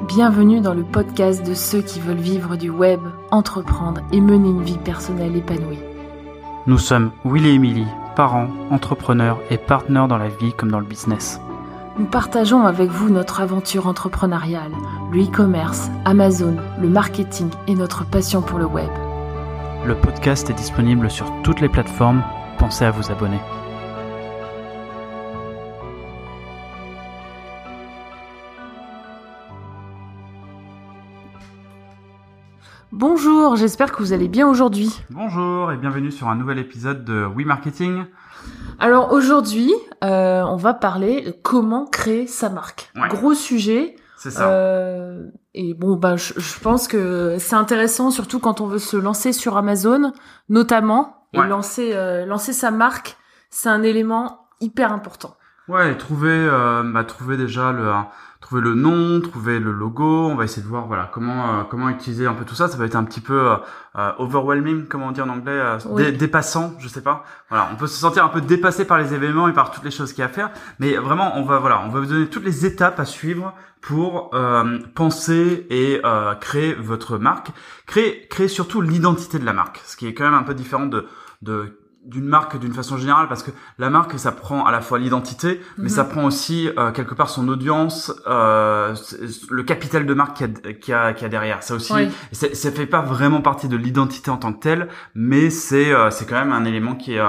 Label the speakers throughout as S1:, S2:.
S1: Bienvenue dans le podcast de ceux qui veulent vivre du web, entreprendre et mener une vie personnelle épanouie.
S2: Nous sommes Will et Emily, parents, entrepreneurs et partenaires dans la vie comme dans le business.
S1: Nous partageons avec vous notre aventure entrepreneuriale, le e-commerce, Amazon, le marketing et notre passion pour le web.
S2: Le podcast est disponible sur toutes les plateformes. Pensez à vous abonner.
S1: Bonjour, j'espère que vous allez bien aujourd'hui.
S2: Bonjour et bienvenue sur un nouvel épisode de We Marketing.
S1: Alors aujourd'hui, euh, on va parler de comment créer sa marque.
S2: Ouais.
S1: Gros sujet.
S2: C'est ça.
S1: Euh, et bon, bah, je, je pense que c'est intéressant, surtout quand on veut se lancer sur Amazon, notamment, et
S2: Ouais.
S1: lancer, euh, lancer sa marque, c'est un élément hyper important.
S2: Ouais, et trouver, euh, bah, trouver déjà le, trouver le nom, trouver le logo. On va essayer de voir, voilà, comment, euh, comment utiliser un peu tout ça. Ça va être un petit peu euh, euh, overwhelming, comment on dit en anglais, euh,
S1: Oui.
S2: dé- dépassant, je sais pas. Voilà, on peut se sentir un peu dépassé par les événements et par toutes les choses qu'il y a à faire. Mais vraiment, on va, voilà, on va vous donner toutes les étapes à suivre pour euh, penser et euh, créer votre marque. Créer, créer surtout l'identité de la marque, ce qui est quand même un peu différent de, de d'une marque d'une façon générale parce que la marque ça prend à la fois l'identité mais
S1: Mhm.
S2: ça prend aussi euh, quelque part son audience euh, le capital de marque qu'il y a, qu'il y a, y a derrière ça aussi
S1: Oui.
S2: ça fait pas vraiment partie de l'identité en tant que telle mais c'est euh, c'est quand même un élément qui est euh,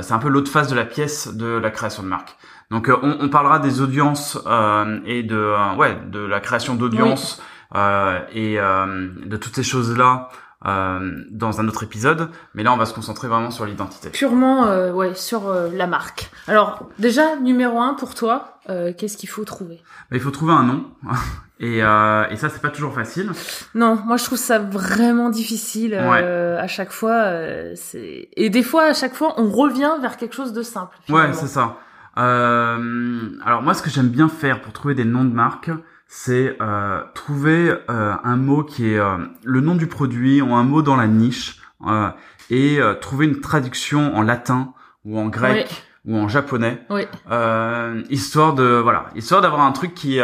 S2: c'est un peu l'autre face de la pièce de la création de marque donc euh, on, on parlera des audiences euh, et de ouais de la création d'audience euh, et euh, de toutes ces choses là euh, dans un autre épisode mais là on va se concentrer vraiment sur l'identité
S1: Purement, euh, ouais, sur euh, la marque. Alors, déjà, numéro un pour toi, euh, qu'est-ce qu'il faut trouver?
S2: Mais il faut trouver un nom. Et, euh, et ça, c'est pas toujours facile.
S1: Non, moi je trouve ça vraiment difficile euh, à chaque fois. euh, c'est et des fois, à chaque fois, on revient vers quelque chose de simple.
S2: Ouais, c'est ça. Euh, alors moi, ce que j'aime bien faire pour trouver des noms de marques, c'est euh, trouver euh, un mot qui est euh, le nom du produit ou un mot dans la niche euh, et euh, trouver une traduction en latin ou en grec ou en japonais,
S1: Oui.
S2: euh, histoire de voilà, histoire d'avoir un truc qui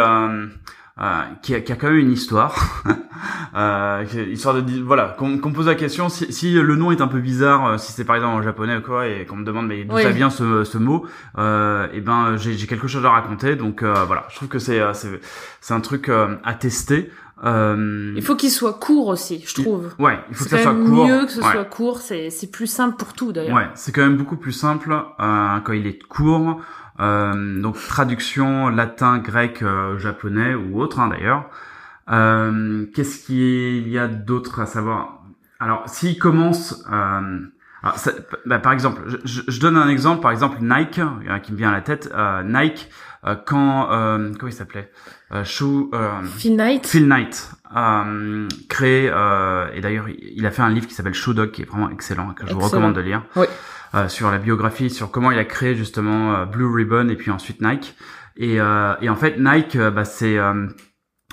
S2: euh, euh, qui, a, qui a quand même une histoire, euh, histoire de voilà qu'on me pose la question si, si le nom est un peu bizarre, euh, si c'est par exemple en japonais ou quoi, et qu'on me demande mais d'où
S1: Oui.
S2: ça vient ce, ce mot, euh, et ben j'ai quelque chose à raconter, donc euh, voilà, je trouve que c'est euh, c'est un truc à tester. Euh,
S1: Il faut qu'il soit court aussi, je trouve.
S2: ouais, il faut que ça soit court.
S1: mieux que ce
S2: Ouais.
S1: soit court. C'est c'est plus simple pour tout d'ailleurs.
S2: Ouais, c'est quand même beaucoup plus simple euh, quand il est court. Euh, donc traduction latin, grec, euh, japonais ou autre hein, d'ailleurs. Euh, Qu'est-ce qu'il y a d'autre à savoir? Alors s'il commence, euh, alors, ça- bah, par exemple, je, je- donne un exemple, par exemple Nike euh, qui me vient à la tête. euh, Nike euh, quand euh, comment il s'appelait? Euh, Shoe. euh,
S1: Phil Knight.
S2: Phil Knight euh, créé euh, et d'ailleurs il il a fait un livre qui s'appelle Shoe Dog qui est vraiment excellent que je vous recommande de lire
S1: Oui.
S2: Euh, sur la biographie sur comment il a créé justement euh, Blue Ribbon et puis ensuite Nike et, euh, et en fait Nike bah, c'est euh,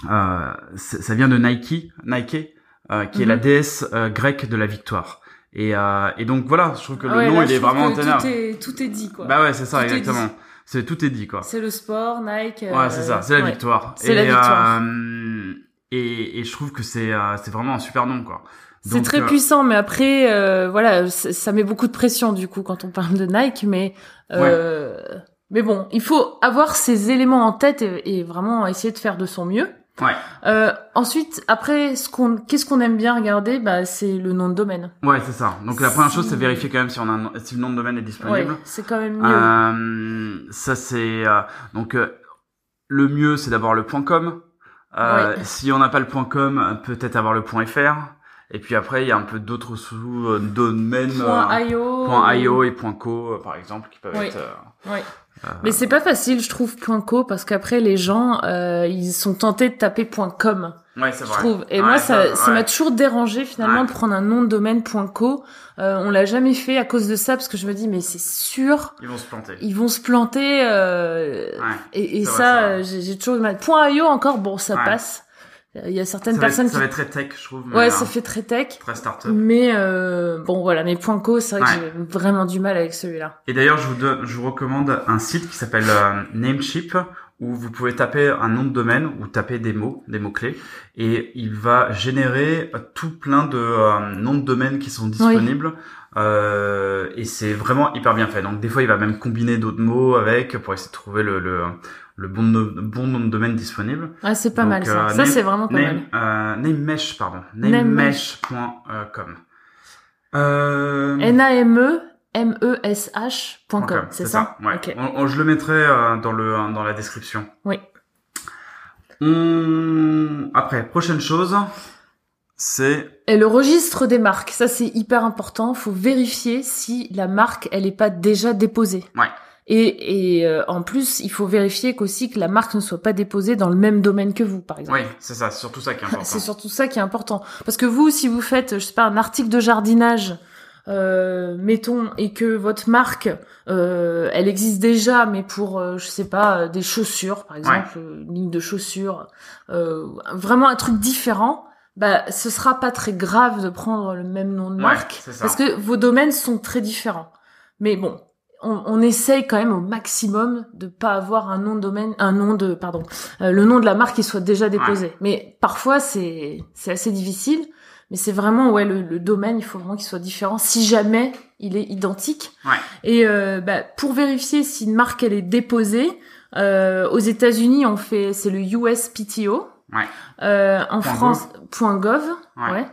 S2: euh, ça vient de Nike Nike euh, qui est
S1: Mhm.
S2: la déesse euh, grecque de la victoire et, euh, et donc voilà je trouve que le
S1: Ah ouais,
S2: nom
S1: là,
S2: il est vraiment
S1: tout est tout est dit quoi.
S2: bah ouais c'est ça
S1: Tout
S2: exactement c'est tout est dit quoi
S1: C'est le sport, Nike.
S2: Ouais, c'est ça, c'est la
S1: ouais.
S2: victoire.
S1: C'est la
S2: Et,
S1: victoire.
S2: euh, et, et je trouve que c'est euh, c'est vraiment un super nom quoi.
S1: C'est très
S2: euh,
S1: puissant, mais après, euh, voilà, ça met beaucoup de pression du coup quand on parle de Nike, mais euh, mais bon, il faut avoir ces éléments en tête et, et vraiment essayer de faire de son mieux.
S2: Ouais.
S1: Euh, ensuite, après, ce qu'on, qu'est-ce qu'on aime bien regarder, bah, c'est le nom de domaine.
S2: Ouais, c'est ça. Donc la première chose, c'est vérifier quand même si on a un, si le nom de domaine est
S1: Ouais,
S2: disponible.
S1: c'est quand même mieux.
S2: Euh, ça c'est euh, donc euh, le mieux, c'est d'avoir le .com. Euh,
S1: Ouais.
S2: Si on n'a pas le .com, peut-être avoir le .fr. Et puis après, il y a un peu d'autres sous-domaines.
S1: Point
S2: euh,
S1: .io.
S2: .io et .co euh, par exemple qui peuvent
S1: Oui.
S2: être. euh,
S1: Ouais.
S2: euh,
S1: Mais c'est pas facile, je trouve, point .co, parce qu'après, les gens, euh, ils sont tentés de taper .com.
S2: Ouais, c'est
S1: je
S2: vrai.
S1: trouve. Et
S2: Ouais,
S1: moi, ça, ça m'a toujours dérangé finalement
S2: Ouais.
S1: de prendre un nom de domaine .co. Euh, on l'a jamais fait à cause de ça parce que je me dis mais c'est sûr,
S2: Ils vont se planter.
S1: ils vont se planter. Euh,
S2: Ouais.
S1: Et, et ça, euh, j'ai toujours du mal. Point .io encore, bon, ça passe. Il y a certaines
S2: ça va, être,
S1: personnes
S2: ça va
S1: qui,
S2: être très tech, je trouve.
S1: ouais, ça fait très tech.
S2: très startup.
S1: Mais euh, bon, voilà, mais point .co, c'est vrai
S2: Ouais.
S1: que j'ai vraiment du mal avec celui-là.
S2: Et d'ailleurs, je vous je vous recommande un site qui s'appelle euh, Namecheap où vous pouvez taper un nom de domaine ou taper des mots, des mots clés, et il va générer tout plein de euh, noms de domaine qui sont disponibles. Euh, et c'est vraiment hyper bien fait. Donc des fois, il va même combiner d'autres mots avec pour essayer de trouver le, le, le bon, bon nom de domaine disponible.
S1: Ah, c'est pas mal ça. Euh, ça, c'est vraiment pas
S2: name, mal. Euh, namemesh, pardon. Namemesh.com.
S1: Euh... N-A-M-E mesh.com, c'est ça,
S2: ouais. on, je le mettrai euh, dans le dans la description.
S1: Oui.
S2: Après, prochaine chose, c'est
S1: et le registre des marques. Ça c'est hyper important. Faut vérifier si la marque elle est pas déjà déposée.
S2: Ouais.
S1: Et, et euh, en plus, il faut vérifier qu'aussi que la marque ne soit pas déposée dans le même domaine que vous, par exemple.
S2: Oui, c'est ça, c'est surtout ça qui est important.
S1: c'est surtout ça qui est important. Parce que vous, si vous faites, je sais pas, un article de jardinage euh, mettons, et que votre marque, euh, elle existe déjà, mais pour, euh, je sais pas, des chaussures, par exemple, une ligne de chaussures, vraiment un truc différent, bah, ce sera pas très grave de prendre le même nom de marque, parce que vos domaines sont très différents. Mais bon, on, on, essaye quand même au maximum de pas avoir un nom de domaine, un nom de, pardon, le nom de la marque qui soit déjà déposé. Mais parfois c'est c'est assez difficile. Mais c'est vraiment ouais le, domaine, il faut vraiment qu'il soit différent si jamais il est identique.
S2: Ouais.
S1: Et euh, bah, pour vérifier si une marque elle est déposée, euh, aux États-Unis on fait c'est le USPTO.
S2: Ouais.
S1: Euh, en France .gov. Ouais.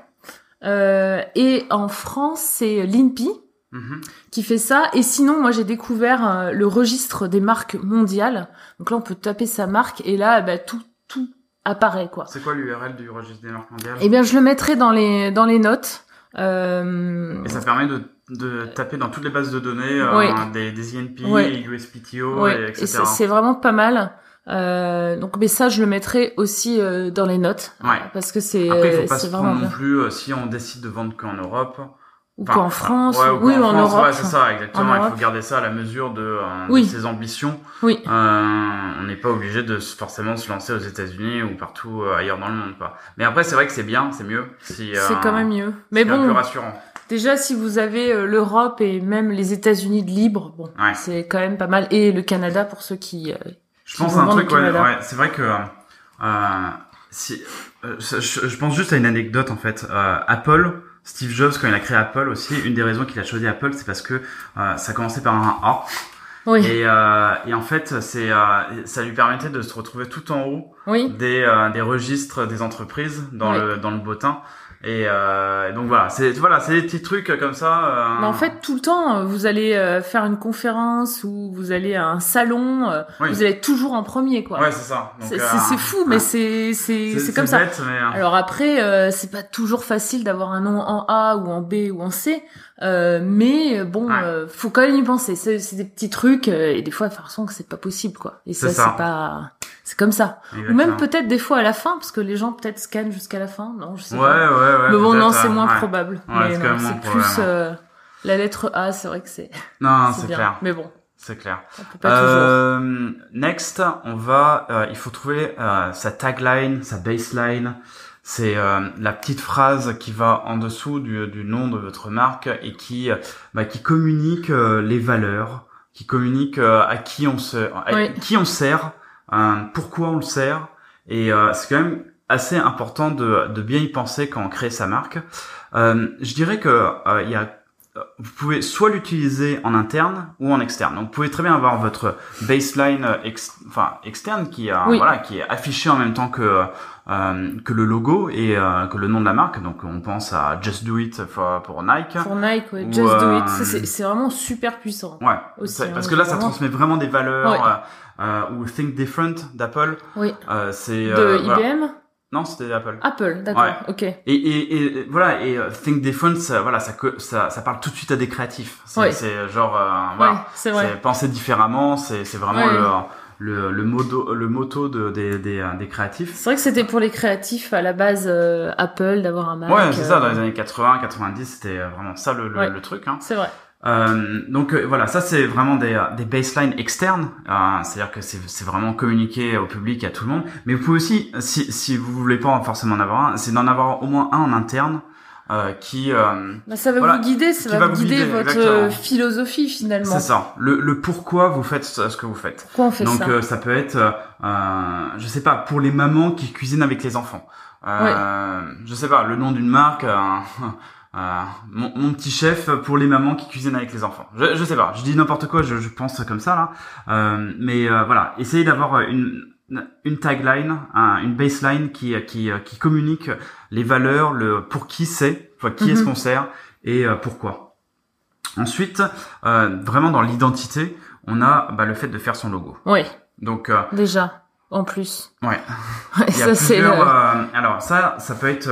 S1: Euh, et en France c'est l'INPI. Mm-hmm. qui fait ça et sinon moi j'ai découvert euh, le registre des marques mondiales donc là on peut taper sa marque et là bah, tout tout apparaît quoi.
S2: C'est quoi l'URL du registre des marques mondiales?
S1: Eh bien, je le mettrai dans les dans les notes. Euh...
S2: Et ça permet de, de taper dans toutes les bases de données euh, des, des INP, oui. USPTO, et etc.
S1: C'est vraiment pas mal. Euh, donc, mais ça, je le mettrai aussi euh, dans les notes,
S2: ouais.
S1: parce que c'est.
S2: Après, il faut pas se prendre non plus euh, si on décide de vendre qu'en Europe
S1: ou qu'en France,
S2: ouais,
S1: ou oui,
S2: en,
S1: France, Europe.
S2: Ouais, c'est ça, exactement. Il faut garder ça à la mesure de, euh,
S1: oui.
S2: de ses ambitions.
S1: Oui.
S2: Euh, on n'est pas obligé de forcément se lancer aux États-Unis ou partout euh, ailleurs dans le monde, quoi. Mais après, c'est vrai que c'est bien, c'est mieux. Si,
S1: c'est quand même mieux. Mais bon.
S2: plus rassurant.
S1: Déjà, si vous avez l'Europe et même les États-Unis de libre, bon,
S2: ouais.
S1: c'est quand même pas mal. Et le Canada pour ceux qui.
S2: Je pense à un truc, ouais, ouais c'est vrai que si, je, je, pense juste à une anecdote en fait. Apple Steve Jobs, quand il a créé Apple aussi, une des raisons qu'il a choisi Apple, c'est parce que euh, ça commençait par un A.
S1: Oui.
S2: Et, euh, et en fait, c'est euh, ça lui permettait de se retrouver tout en haut
S1: oui.
S2: des, euh, des registres des entreprises dans
S1: oui.
S2: le dans le bottin. Et, euh, donc voilà, c'est voilà, c'est des petits trucs comme ça. Euh...
S1: Mais en fait, tout le temps, vous allez euh, faire une conférence ou vous allez à un salon, euh,
S2: oui.
S1: vous allez toujours en premier, quoi.
S2: Ouais, c'est ça.
S1: C'est euh, fou, mais c'est c'est c'est comme
S2: bête,
S1: ça.
S2: Mais...
S1: Alors après, c'est pas toujours facile d'avoir un nom en A ou en B ou en C. Euh, mais bon,
S2: ouais.
S1: euh, faut quand même y penser. C'est des petits trucs et des fois, de toute façon, que c'est pas possible, quoi. Et ça, c'est pas, c'est comme ça.
S2: Exactement.
S1: Ou même peut-être des fois à la fin, parce que les gens peut-être scannent jusqu'à la fin. Non, je sais
S2: ouais,
S1: pas.
S2: Ouais, ouais,
S1: Mais bon, non, c'est
S2: euh,
S1: moins probable. Mais c'est plus euh, la lettre A. C'est vrai que c'est.
S2: Non, c'est clair.
S1: Mais bon.
S2: C'est clair.
S1: On peut pas
S2: euh. Next, on va, euh, il faut trouver sa tagline, sa baseline. C'est euh, la petite phrase qui va en dessous du, du nom de votre marque et qui, bah, qui communique euh, les valeurs, qui communique euh, à qui on se, à
S1: oui.
S2: qui on sert, pourquoi on le sert. Et c'est quand même assez important de, de bien y penser quand on crée sa marque. je dirais que il y a vous pouvez soit l'utiliser en interne ou en externe. Donc vous pouvez très bien avoir votre baseline ex, enfin externe qui
S1: oui.
S2: voilà qui est affiché en même temps que euh, que le logo et euh, que le nom de la marque. Donc on pense à Just Do It for, pour Nike.
S1: Pour Nike, ouais. Just Do
S2: euh,
S1: It, c'est vraiment super puissant.
S2: Ouais.
S1: Aussi,
S2: parce
S1: hein,
S2: que là, ça transmet vraiment des valeurs.
S1: Ouais.
S2: Euh, ou Think Different d'Apple.
S1: Oui.
S2: c'est
S1: de
S2: voilà.
S1: IBM.
S2: Non, c'était Apple.
S1: Apple, d'accord,
S2: Ouais.
S1: ok.
S2: Et, et, et voilà, et Think Different, ça, voilà, ça, ça, ça parle tout de suite à des créatifs. C'est
S1: Ouais.
S2: genre, euh, voilà,
S1: Ouais, c'est
S2: penser différemment, c'est vraiment le, le, le, modo, le motto de, des, des, euh, des créatifs.
S1: C'est vrai que c'était pour les créatifs à la base euh, Apple d'avoir un Mac.
S2: Ouais, c'est ça, dans
S1: euh,
S2: les années 80, 90, c'était vraiment ça le, le truc. Hein.
S1: C'est vrai.
S2: Euh, donc euh, voilà, ça c'est vraiment des, euh, des baselines externes, euh, c'est-à-dire que c'est vraiment communiqué au public et à tout le monde. Mais vous pouvez aussi, si, si vous voulez pas forcément en avoir un, c'est d'en avoir au moins un en interne euh, qui euh,
S1: Bah, ça va
S2: Voilà,
S1: vous guider, ça va,
S2: va
S1: vous guider
S2: guider,
S1: votre
S2: exactement.
S1: philosophie finalement.
S2: c'est ça le, le pourquoi vous faites ce que vous faites
S1: Pourquoi on fait
S2: donc
S1: ça
S2: euh, ça peut être euh, je sais pas pour les mamans qui cuisinent avec les enfants euh, je sais pas le nom d'une marque euh, euh, mon, mon petit chef pour les mamans qui cuisinent avec les enfants je, je sais pas je dis n'importe quoi je, je pense comme ça là Euh, mais euh, voilà essayez d'avoir une une tagline, un- une baseline qui qui qui communique les valeurs, le pour qui c'est, enfin, qui est-ce
S1: Mhm.
S2: qu'on sert et euh, pourquoi. Ensuite, euh, vraiment dans l'identité, on a bah, le fait de faire son logo.
S1: Oui,
S2: Donc euh,
S1: déjà, en plus.
S2: ouais,
S1: Ouais,
S2: il y a
S1: ça c'est
S2: plusieurs.
S1: le-
S2: alors ça, ça peut être.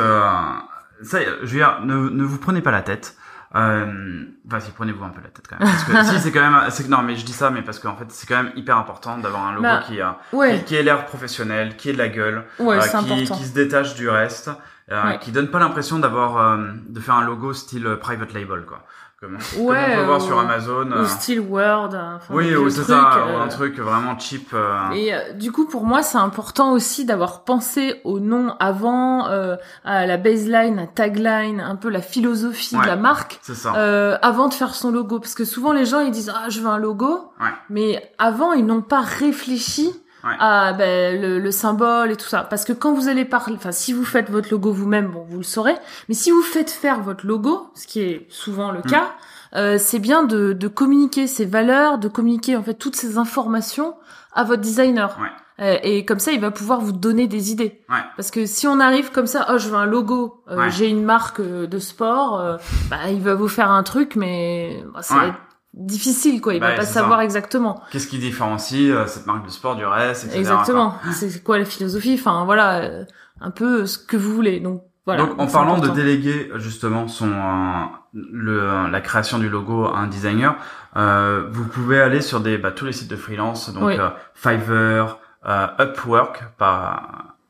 S2: Ça, je veux dire, ne, ne vous prenez pas la tête. Euh, enfin, si prenez-vous un peu la tête quand même. Parce que si c'est quand même, c'est non, mais je dis ça, mais parce qu'en fait, c'est quand même hyper important d'avoir un logo
S1: Bah,
S2: qui a,
S1: Ouais,
S2: qui, qui ait l'air professionnel, qui ait de la gueule,
S1: ouais,
S2: euh, qui se détache du reste, euh,
S1: Ouais.
S2: qui donne pas l'impression d'avoir euh, de faire un logo style euh, private label quoi, comme, comme
S1: Ouais,
S2: on peut voir
S1: ou-
S2: sur Amazon.
S1: Ou
S2: euh,
S1: style Word. hein, enfin,
S2: oui, ou c'est ça,
S1: euh,
S2: un truc vraiment cheap. euh,
S1: Et euh, du coup, pour moi, c'est important aussi d'avoir pensé au nom avant, euh, à la baseline, la tagline, un peu la philosophie
S2: Ouais.
S1: de la marque,
S2: c'est ça.
S1: euh, avant de faire son logo. Parce que souvent, les gens, ils disent, ah, je veux un logo.
S2: Ouais.
S1: Mais avant, ils n'ont pas réfléchi
S2: Ouais.
S1: à ben, le, le symbole et tout ça. Parce que quand vous allez parler, enfin, si vous faites votre logo vous-même, bon, vous le saurez. Mais si vous faites faire votre logo, ce qui est souvent le
S2: Mm.
S1: cas, euh, c'est bien de, de communiquer ces valeurs, de communiquer en fait toutes ces informations à votre designer.
S2: Ouais.
S1: Euh, et comme ça, il va pouvoir vous donner des idées.
S2: Ouais.
S1: Parce que si on arrive comme ça, oh, je veux un logo, euh,
S2: Ouais.
S1: j'ai une marque euh, de sport, euh, bah, il va vous faire un truc, mais bah, ça va
S2: Ouais.
S1: être difficile, quoi. Il
S2: Bah,
S1: va pas savoir
S2: ça.
S1: exactement.
S2: Qu'est-ce qui différencie euh, cette marque de sport du reste, etc.
S1: Exactement. C'est quoi la philosophie? Enfin, voilà, euh, un peu ce que vous voulez. Donc, voilà.
S2: Donc en parlant de déléguer justement son euh, le la création du logo à un designer, euh, vous pouvez aller sur des bah, tous les sites de freelance donc
S1: Oui.
S2: euh, Fiverr, euh, Upwork, pas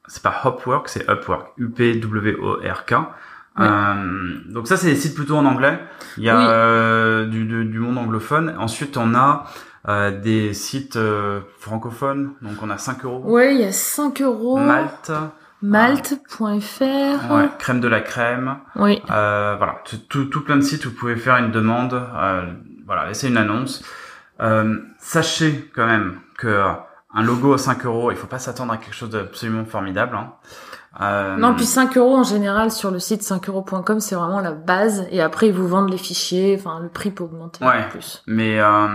S2: c'est pas Hopwork, c'est Upwork, U P W O R K. Euh, donc ça c'est des sites plutôt en anglais. Il y a
S1: Oui.
S2: euh, du, du du monde anglophone. Ensuite on a euh, des sites euh, francophones. Donc on a 5 euros.
S1: Ouais, il y a 5 euros.
S2: Malte,
S1: Malte.fr.
S2: ouais, crème de la crème.
S1: Oui.
S2: Euh, voilà, tout, tout, plein de sites où vous pouvez faire une demande. Euh, voilà, laissez une annonce. Euh, sachez quand même que un logo à 5 euros, il faut pas s'attendre à quelque chose d'absolument formidable. Hein. Euh,
S1: Non, puis 5 euros en général sur le site 5euros.com, c'est vraiment la base. Et après, ils vous vendent les fichiers. Enfin, le prix peut augmenter
S2: Ouais.
S1: en plus.
S2: Mais euh,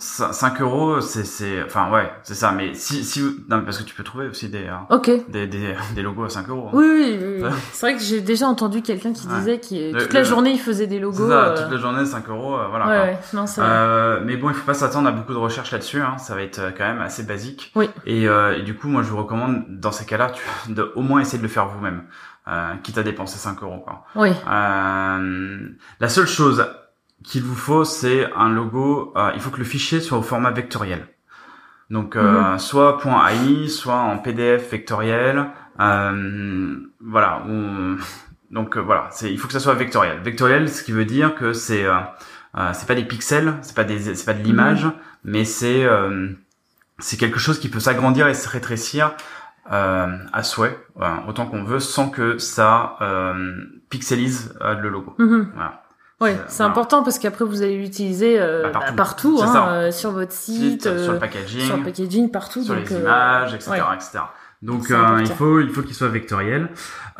S2: 5 euros, c'est, c'est, enfin ouais, c'est ça. Mais si, si, non, parce que tu peux trouver aussi des, euh, des, des, des logos à 5 euros. hein.
S1: Oui, oui, oui. oui. C'est vrai que j'ai déjà entendu quelqu'un qui
S2: Ouais.
S1: disait qu'il
S2: Le-
S1: toute la journée il faisait des
S2: C'est
S1: logos.
S2: ça,
S1: euh,
S2: toute la journée 5 euros, euh, voilà.
S1: ouais, ouais. Non, c'est vrai.
S2: Euh, mais bon, il faut pas s'attendre à beaucoup de recherches là-dessus. Hein. Ça va être euh, quand même assez basique.
S1: Oui.
S2: Et, euh, et du coup, moi, je vous recommande dans ces cas-là, tu, de au moins essayer de le faire vous-même, euh, quitte à dépenser 5 euros. Quoi.
S1: Oui.
S2: Euh, la seule chose qu'il vous faut, c'est un logo. euh, il faut que le fichier soit au format vectoriel. Donc, euh,
S1: Mhm.
S2: soit .ai, soit en PDF vectoriel. Euh, voilà. ou- donc euh, voilà, c'est, il faut que ça soit vectoriel. Vectoriel, ce qui veut dire que c'est euh, euh, c'est pas des pixels, c'est pas des c'est pas de l'image, mais c'est euh, c'est quelque chose qui peut s'agrandir et se rétrécir euh, à souhait, autant qu'on veut, sans que ça euh, pixelise euh, le logo.
S1: Mhm.
S2: Voilà.
S1: Ouais,
S2: C'est-
S1: c'est
S2: voilà.
S1: important parce qu'après vous allez l'utiliser euh,
S2: Bah,
S1: bah,
S2: partout.
S1: hein, euh, sur votre site,
S2: Site, sur
S1: euh,
S2: le packaging,
S1: sur le packaging, partout.
S2: sur
S1: donc,
S2: les
S1: euh,
S2: images, etc.,
S1: ouais.
S2: etc. Donc euh, il faut il faut qu'il soit vectoriel.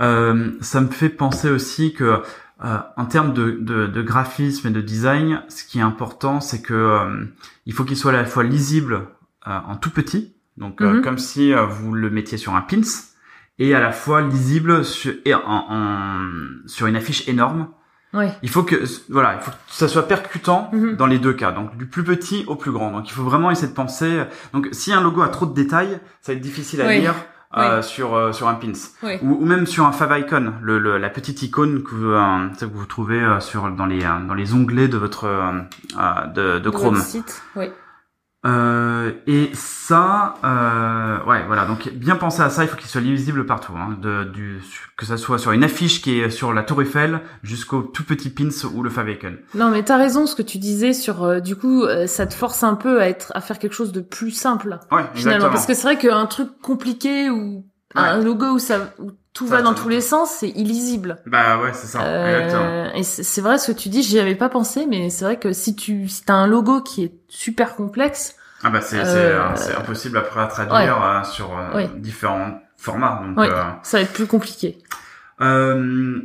S2: Euh, ça me fait penser aussi que euh, en termes de, de, de graphisme et de design, ce qui est important, c'est que euh, il faut qu'il soit à la fois lisible euh, en tout petit, donc euh,
S1: Mhm.
S2: comme si euh, vous le mettiez sur un pins, et à la fois lisible sur, et en, en- sur une affiche énorme.
S1: Ouais.
S2: Il faut que voilà, il faut que ça soit percutant
S1: Mhm.
S2: dans les deux cas, donc du plus petit au plus grand. Donc il faut vraiment essayer de penser. Donc si un logo a trop de détails, ça va être difficile à
S1: Oui.
S2: lire euh, sur euh, sur un pins
S1: Oui.
S2: ou, ou même sur un favicon, le, le la petite icône que vous, euh, que vous trouvez euh, sur dans les euh, dans les onglets de votre euh, euh, de, de
S1: De
S2: Chrome.
S1: votre site. Oui.
S2: Euh, et ça, euh, ouais, voilà. Donc bien penser à ça. Il faut qu'il soit lisible partout, hein, de, du, que ça soit sur une affiche qui est sur la Tour Eiffel jusqu'au tout petit pins ou le favicon.
S1: Non, mais t'as raison, ce que tu disais sur, euh, du coup, euh, ça te force un peu à être, à faire quelque chose de plus simple,
S2: Ouais,
S1: finalement.
S2: exactement.
S1: Parce que c'est vrai qu'un truc compliqué ou un logo où ça, où tout va dans tous les sens, c'est illisible.
S2: Bah ouais, c'est ça.
S1: Euh, et c'est vrai ce que tu dis, j'y avais pas pensé, mais c'est vrai que si tu si as un logo qui est super complexe,
S2: Ah bah c'est
S1: Euh,
S2: impossible après à traduire euh, sur euh,
S1: Ouais.
S2: différents formats. Donc
S1: Ouais. ça va être plus compliqué.
S2: Euh,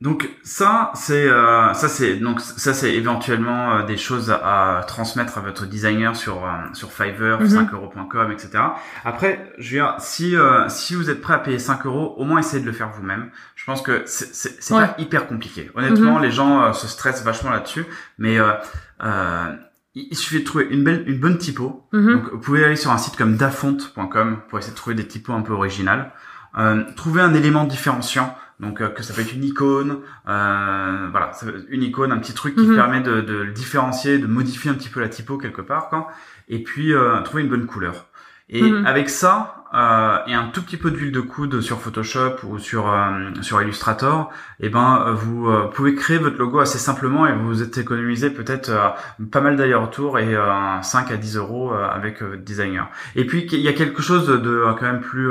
S2: donc ça c'est euh, ça c'est donc ça c'est éventuellement euh, des choses à transmettre à votre designer sur euh, sur Fiverr,
S1: Mhm.
S2: 5euros.com, etc. Après, je veux dire, si euh, si vous êtes prêt à payer 5 euros, au moins essayez de le faire vous-même. Je pense que c'est c'est
S1: Ouais.
S2: pas hyper compliqué. Honnêtement,
S1: Mhm.
S2: les gens euh, se stressent vachement là-dessus, mais euh, euh, il suffit de trouver une belle une bonne typo,
S1: Mhm.
S2: donc, vous pouvez aller sur un site comme dafont.com pour essayer de trouver des typos un peu originales. Euh, trouver un élément différenciant, donc euh, que ça peut être une icône, euh, voilà, une icône, un petit truc qui
S1: Mhm.
S2: permet de, de le différencier, de modifier un petit peu la typo quelque part, quoi. Et puis euh, trouver une bonne couleur. Et
S1: Mhm.
S2: avec ça euh, et un tout petit peu d'huile de coude sur Photoshop ou sur euh, sur Illustrator, et ben euh, vous euh, pouvez créer votre logo assez simplement et vous êtes économisé peut-être euh, pas mal d'aller-retour et euh, 5 à 10 euros euh, avec votre designer. Et puis il y a quelque chose de, de, quand même plus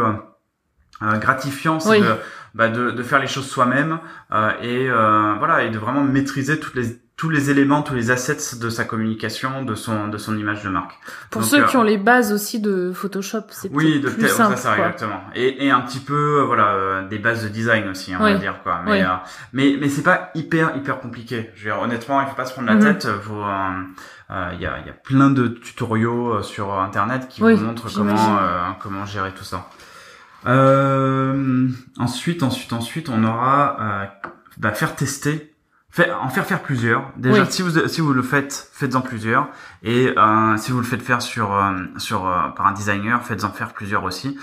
S2: gratifiant, c'est
S1: Oui.
S2: de, bah, de, de faire les choses soi-même euh, et euh, voilà et de vraiment maîtriser toutes les tous les éléments, tous les assets de sa communication, de son de son image de marque.
S1: Pour
S2: Donc,
S1: ceux
S2: euh,
S1: qui ont les bases aussi de Photoshop, c'est
S2: oui, de
S1: plus simple.
S2: ça, ça, exactement. Et, et un petit peu, euh, voilà, euh, des bases de design aussi, on
S1: Oui.
S2: va dire quoi. Mais
S1: Oui.
S2: euh, mais mais c'est pas hyper hyper compliqué. Je veux dire, honnêtement, il faut pas se prendre la
S1: Mhm.
S2: tête. Euh, euh, il y a il y a plein de tutoriaux euh, sur internet qui
S1: Oui,
S2: vous montrent comment euh, comment gérer tout ça. Euh, ensuite, ensuite, ensuite, on aura euh, bah, faire tester, faire, en faire faire plusieurs. Déjà,
S1: Oui.
S2: si vous si vous le faites, faites-en plusieurs. Et euh, si vous le faites faire sur euh, sur euh, par un designer, faites-en faire plusieurs aussi.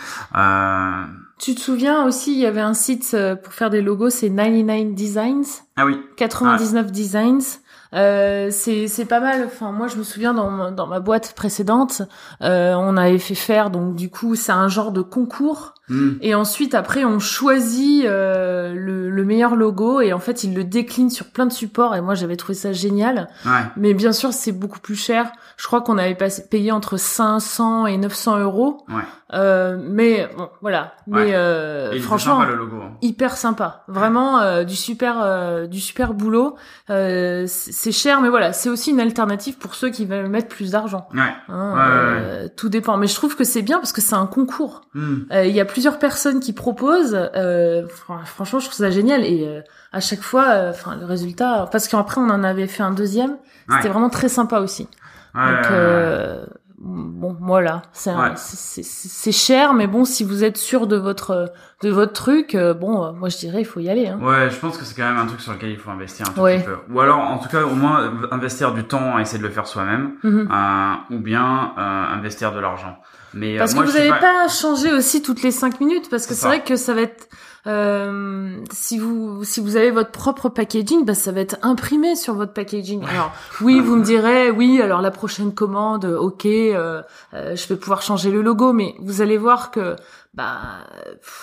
S1: Tu te souviens aussi, il y avait un site pour faire des logos, c'est 99 Designs,
S2: ah oui,
S1: 99 Designs. Euh, c'est c'est pas mal. Enfin, moi, je me souviens dans ma- dans ma boîte précédente, euh, on avait fait faire donc du coup, c'est un genre de concours.
S2: Hmm.
S1: Et ensuite, après, on choisit euh, le, le meilleur logo et en fait, il le décline sur plein de supports. Et moi, j'avais trouvé ça génial.
S2: ouais,
S1: Mais bien sûr, c'est beaucoup plus cher. Je crois qu'on avait payé entre 500 et 900 euros.
S2: ouais.
S1: Euh, mais bon, voilà.
S2: Ouais.
S1: Mais euh,
S2: Et
S1: franchement,
S2: sympa, le logo. hein.
S1: hyper sympa. Vraiment euh, du super, euh, du super boulot. Euh, c'est cher, mais voilà, c'est aussi une alternative pour ceux qui veulent mettre plus d'argent.
S2: Ouais.
S1: hein. Tout dépend. Mais je trouve que c'est bien parce que c'est un concours.
S2: Hmm.
S1: Il y a plusieurs personnes qui proposent. Euh, fran- franchement, je trouve ça génial. Et euh, à chaque fois, euh, enfin, le résultat, parce qu'après on en avait fait un deuxième. C'était vraiment très sympa aussi.
S2: Ouais,
S1: Donc euh, bon, voilà, c'est
S2: Ouais.
S1: c'est cher, mais bon, si vous êtes sûr de votre de votre truc, euh, bon, moi je dirais il faut y aller. Hein.
S2: Ouais, je pense que c'est quand même un truc sur lequel il faut investir un tout
S1: Ouais.
S2: petit peu. Ou alors, en tout cas, au moins investir du temps à essayer de le faire soi-même,
S1: Mhm.
S2: euh, ou bien euh, investir de l'argent. Mais euh,
S1: Parce
S2: moi,
S1: que vous
S2: suis
S1: n'allez pas... changer aussi toutes les cinq minutes, parce que
S2: C'est
S1: vrai que ça va être euh, si vous si vous avez votre propre packaging, bah ça va être imprimé sur votre packaging. Alors oui, vous me direz oui, alors la prochaine commande, euh, ok, euh, euh, je vais pouvoir changer le logo, mais vous allez voir que bah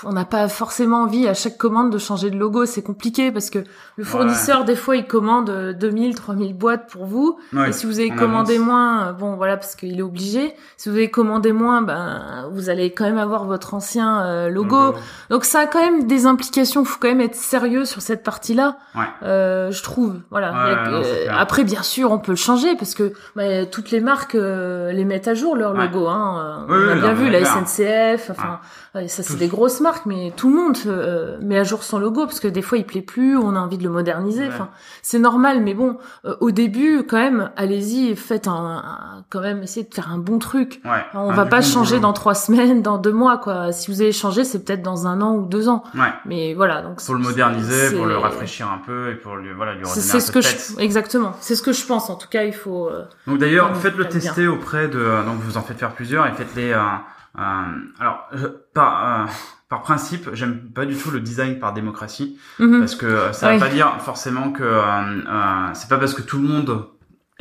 S1: on n'a pas forcément envie à chaque commande de changer de logo, c'est compliqué parce que le fournisseur des fois il commande euh, 2000, 3000 boîtes pour vous
S2: Ouais,
S1: et si vous avez commandé
S2: avance.
S1: moins, euh, bon voilà parce qu'il est obligé. Si vous avez commandé moins, ben vous allez quand même avoir votre ancien euh, logo.
S2: Donc,
S1: Donc ça a quand même des implications. Faut quand même être sérieux sur cette partie-là,
S2: euh, ouais.
S1: euh, je trouve. Voilà. A-
S2: non,
S1: euh, après, bien sûr, on peut le changer parce que bah, toutes les marques euh, les mettent à jour leur logo. Hein.
S2: Oui,
S1: on a bien
S2: non,
S1: vu la. SNCF. Enfin, ça c'est des grosses marques, mais tout le monde euh, met à jour son logo parce que des fois il plaît plus, on a envie de le moderniser.
S2: Ouais.
S1: Enfin, c'est normal, mais bon, euh, au début, quand même, allez-y, faites un, un- quand même, essayez de faire un bon truc.
S2: Ouais.
S1: On
S2: Un
S1: va pas changer dans trois semaines, dans deux mois, quoi. Si vous allez changer, c'est peut-être dans un an ou deux ans.
S2: Ouais.
S1: Mais voilà, donc
S2: Pour le moderniser, pour le rafraîchir un peu et pour lui, voilà, lui redonner
S1: c'est
S2: un
S1: ce
S2: peu
S1: que
S2: de
S1: je, exactement. C'est ce que je pense. En tout cas, il faut. euh,
S2: Donc d'ailleurs, faites-le tester auprès de. Donc vous en faites faire plusieurs et faites-les. Euh, euh, alors euh, par euh, par principe, j'aime pas du tout le design par démocratie
S1: mhm.
S2: parce que euh, ça veut
S1: Oui.
S2: pas dire forcément que euh, euh, c'est pas parce que tout le monde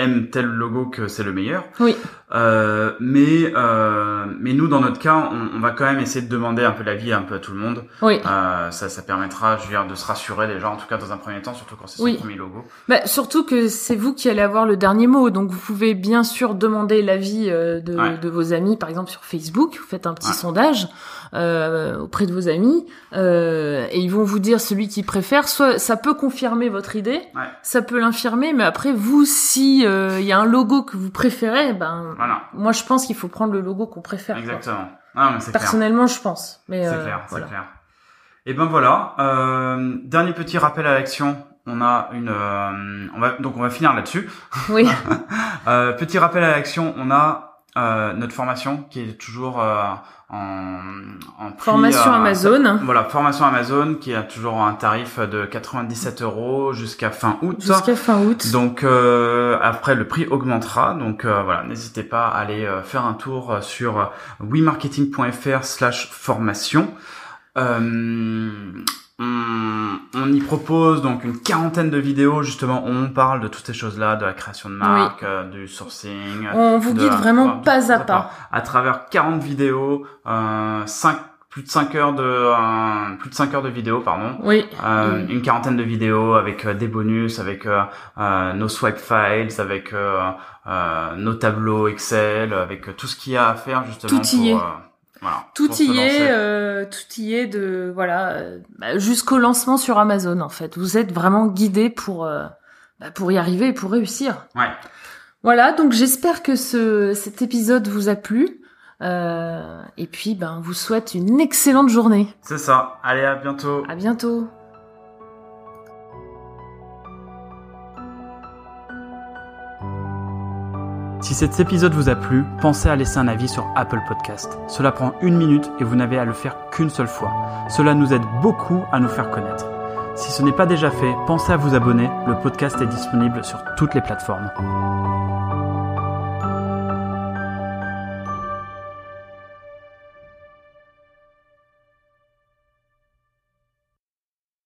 S2: aime tel logo que c'est le meilleur.
S1: Oui.
S2: Euh, mais euh, mais nous dans notre cas, on, on, va quand même essayer de demander un peu l'avis un peu à tout le monde.
S1: Oui.
S2: Euh, ça ça permettra, je veux dire, de se rassurer déjà en tout cas dans un premier temps, surtout quand c'est son
S1: Oui.
S2: premier logo.
S1: Bah, surtout que c'est vous qui allez avoir le dernier mot, donc vous pouvez bien sûr demander l'avis de,
S2: Ouais.
S1: de vos amis, par exemple sur Facebook, vous faites un petit
S2: Ouais.
S1: sondage euh, auprès de vos amis, euh, et ils vont vous dire celui qui préfère. Soit ça peut confirmer votre idée,
S2: Ouais.
S1: ça peut l'infirmer, mais après vous, si euh, il y a un logo que vous préférez, ben
S2: Voilà.
S1: moi je pense qu'il faut prendre le logo qu'on préfère.
S2: Exactement. Ah, mais c'est clair.
S1: Personnellement, je pense. Mais
S2: C'est
S1: euh,
S2: clair,
S1: voilà.
S2: c'est clair. Et ben voilà. Euh, dernier petit rappel à l'action. On a une, euh, on va donc on va finir là-dessus.
S1: Oui,
S2: Euh, petit rappel à l'action. On a euh, notre formation qui est toujours euh, en, en prix,
S1: formation
S2: euh,
S1: Amazon
S2: Voilà, formation Amazon qui a toujours un tarif de 97 euros jusqu'à fin août.
S1: jusqu'à fin août.
S2: Donc euh, après le prix augmentera, donc euh, voilà, n'hésitez pas à aller faire un tour sur wemarketing.fr/formation. Euh, on, on y propose donc une quarantaine de vidéos justement où on parle de toutes ces choses-là, de la création de marque, euh, du sourcing.
S1: On vous
S2: de
S1: guide
S2: la-
S1: vraiment pas à pas.
S2: À travers 40 vidéos, euh, 5 plus de 5 heures de euh, plus de 5 heures de vidéos pardon.
S1: Oui.
S2: Euh,
S1: Oui.
S2: une quarantaine de vidéos avec euh, des bonus, avec nos swipe files, avec nos tableaux Excel, avec tout ce qu'il y a à faire justement
S1: Tout y
S2: pour
S1: est.
S2: voilà,
S1: Tout y est, euh, tout y est de voilà euh, bah, jusqu'au lancement sur Amazon en fait. Vous êtes vraiment guidé pour euh, bah, pour y arriver et pour réussir.
S2: Ouais.
S1: Voilà, donc j'espère que ce cet épisode vous a plu. Euh, et puis ben on vous souhaite une excellente journée.
S2: C'est ça. Allez, à bientôt.
S1: À bientôt.
S2: Si cet épisode vous a plu, pensez à laisser un avis sur Apple Podcast. Cela prend une minute et vous n'avez à le faire qu'une seule fois. Cela nous aide beaucoup à nous faire connaître. Si ce n'est pas déjà fait, pensez à vous abonner. Le podcast est disponible sur toutes les plateformes.